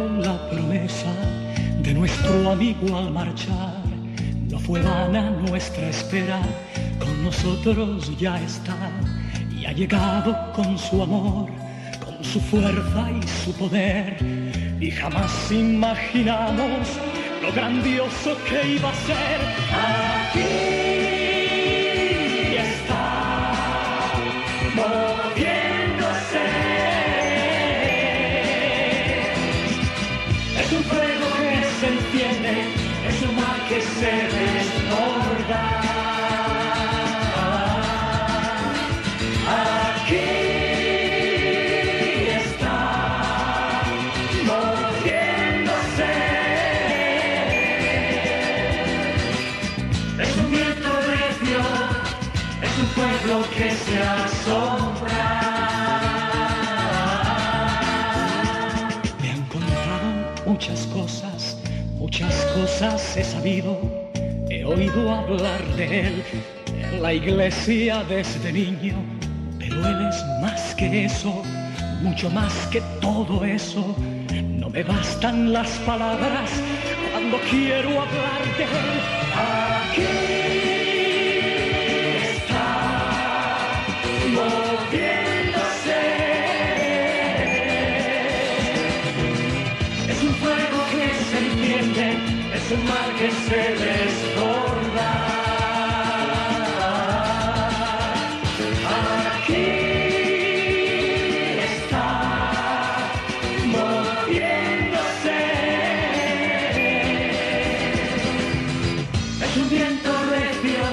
la promesa de nuestro amigo al marchar. No fue vana nuestra espera, con nosotros ya está y ha llegado con su amor, con su fuerza y su poder. Y jamás imaginamos lo grandioso que iba a ser aquí. Que se desborda. Aquí está moviéndose. Es un viento recio, es un pueblo que se asombra. Me han contado muchas cosas Muchas cosas he sabido, he oído hablar de él en la iglesia desde niño, pero él es más que eso, mucho más que todo eso. No me bastan las palabras cuando quiero hablar de él. Aquí recio,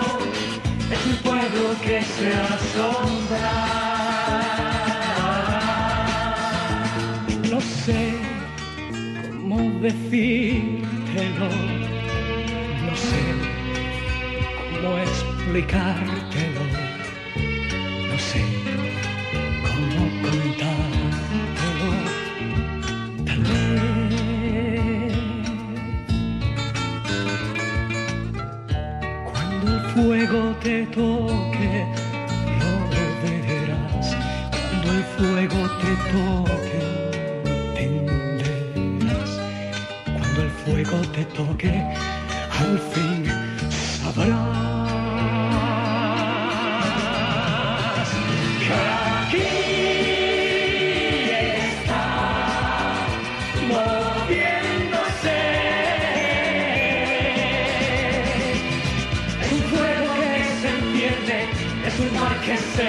es un pueblo que se asombra. Decir no sé cómo explicártelo, no sé cómo contártelo, tal vez cuando el fuego te toque, lo verás, cuando el fuego te toque te toque, al fin sabrás que aquí está moviéndose. Un fuego que se enciende, es un mar que se